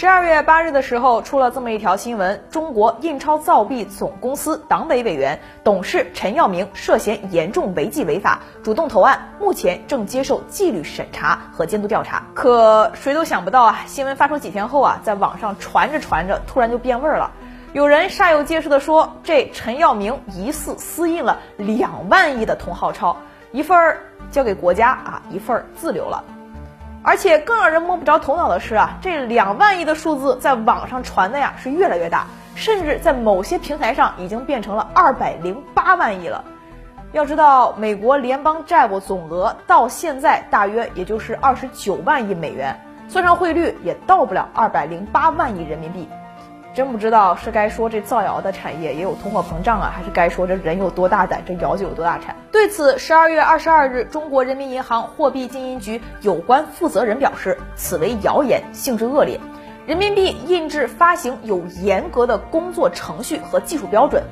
十二月八日的时候，出了这么一条新闻：中国印钞造币总公司党委委员、董事陈耀明涉嫌严重违纪违法，主动投案，目前正接受纪律审查和监督调查。可谁都想不到啊，新闻发出几天后啊，在网上传着传着，突然就变味儿了。有人煞有介事地说，这陈耀明疑似私印了两万亿的同号钞，一份儿交给国家啊，一份儿自留了。而且更让人摸不着头脑的是啊，这两万亿的数字在网上传的呀是越来越大，甚至在某些平台上已经变成了二百零八万亿了。要知道，美国联邦债务总额到现在大约也就是二十九万亿美元，算上汇率也到不了二百零八万亿人民币。真不知道是该说这造谣的产业也有通货膨胀啊，还是该说这人有多大胆，这谣就有多大产。对此，十二月二十二日，中国人民银行货币经营局有关负责人表示，此为谣言，性质恶劣。人民币印制发行有严格的工作程序和技术标准，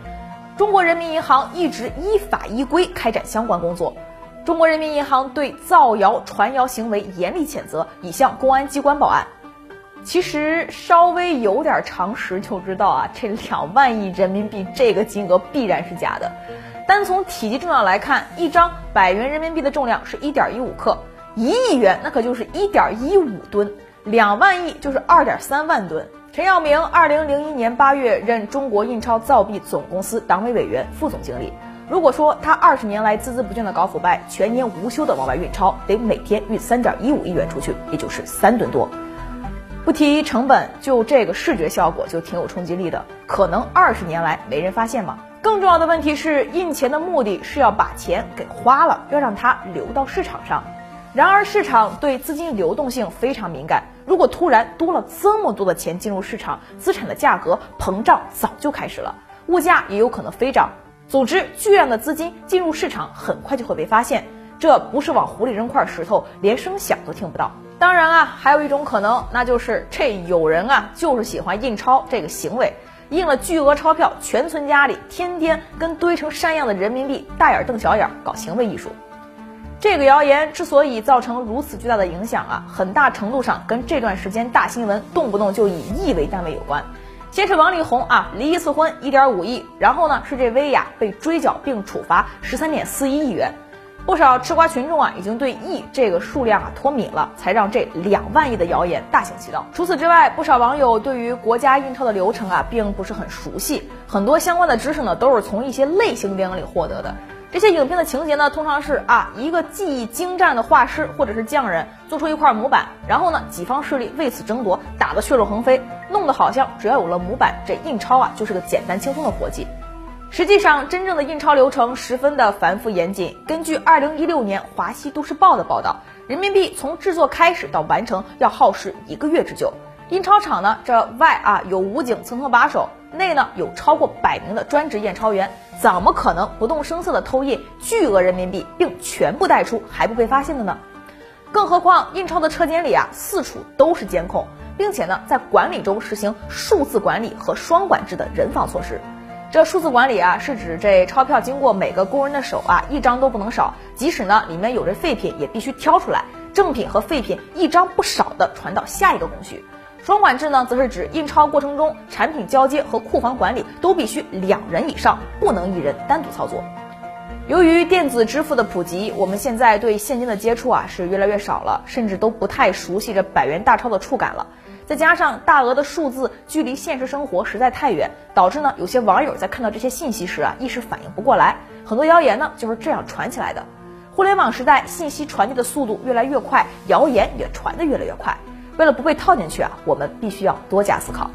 中国人民银行一直依法依规开展相关工作。中国人民银行对造谣传谣行为严厉谴责，已向公安机关报案。其实稍微有点常识就知道啊，这两万亿人民币这个金额必然是假的。单从体积重量来看，一张百元人民币的重量是一点一五克，一亿元那可就是一点一五吨，两万亿就是二点三万吨。陈耀明二零零一年八月任中国印钞造币总公司党委委员、副总经理。如果说他二十年来孜孜不倦的搞腐败，全年无休的往外运钞，得每天运三点一五亿元出去，也就是三吨多。不提成本，就这个视觉效果就挺有冲击力的。可能二十年来没人发现吗？更重要的问题是，印钱的目的是要把钱给花了，要让它流到市场上。然而市场对资金流动性非常敏感，如果突然多了这么多的钱进入市场，资产的价格膨胀早就开始了，物价也有可能飞涨。总之，巨量的资金进入市场，很快就会被发现。这不是往湖里扔块石头，连声响都听不到。当然啊，还有一种可能，那就是这有人啊，就是喜欢印钞这个行为，印了巨额钞票全存家里，天天跟堆成山样的人民币大眼瞪小眼搞行为艺术。这个谣言之所以造成如此巨大的影响啊，很大程度上跟这段时间大新闻动不动就以亿为单位有关。先是王力宏啊离一次婚一点五亿，然后呢是这薇娅被追缴并处罚十三点四一亿元。不少吃瓜群众啊，已经对亿这个数量啊脱敏了，才让这两万亿的谣言大行其道。除此之外，不少网友对于国家印钞的流程啊，并不是很熟悉，很多相关的知识呢，都是从一些类型电影里获得的。这些影片的情节呢，通常是啊，一个技艺精湛的画师或者是匠人做出一块模板，然后呢，几方势力为此争夺，打得血肉横飞，弄得好像只要有了模板，这印钞啊就是个简单轻松的活计。实际上，真正的印钞流程十分的繁复严谨。根据二零一六年《华西都市报》的报道，人民币从制作开始到完成要耗时一个月之久。印钞厂呢，这外啊有武警层层把守，内呢有超过百名的专职验钞员，怎么可能不动声色的偷印巨额人民币，并全部带出还不被发现的呢？更何况印钞的车间里啊，四处都是监控，并且呢，在管理中实行数字管理和双管制的人防措施。这数字管理啊，是指这钞票经过每个工人的手啊，一张都不能少。即使呢里面有这废品，也必须挑出来，正品和废品一张不少的传到下一个工序。双管制呢，则是指印钞过程中产品交接和库房管理都必须两人以上，不能一人单独操作。由于电子支付的普及，我们现在对现金的接触啊是越来越少了，甚至都不太熟悉这百元大钞的触感了。再加上大额的数字距离现实生活实在太远，导致呢有些网友在看到这些信息时啊一时反应不过来，很多谣言呢就是这样传起来的。互联网时代，信息传递的速度越来越快，谣言也传得越来越快。为了不被套进去啊，我们必须要多加思考。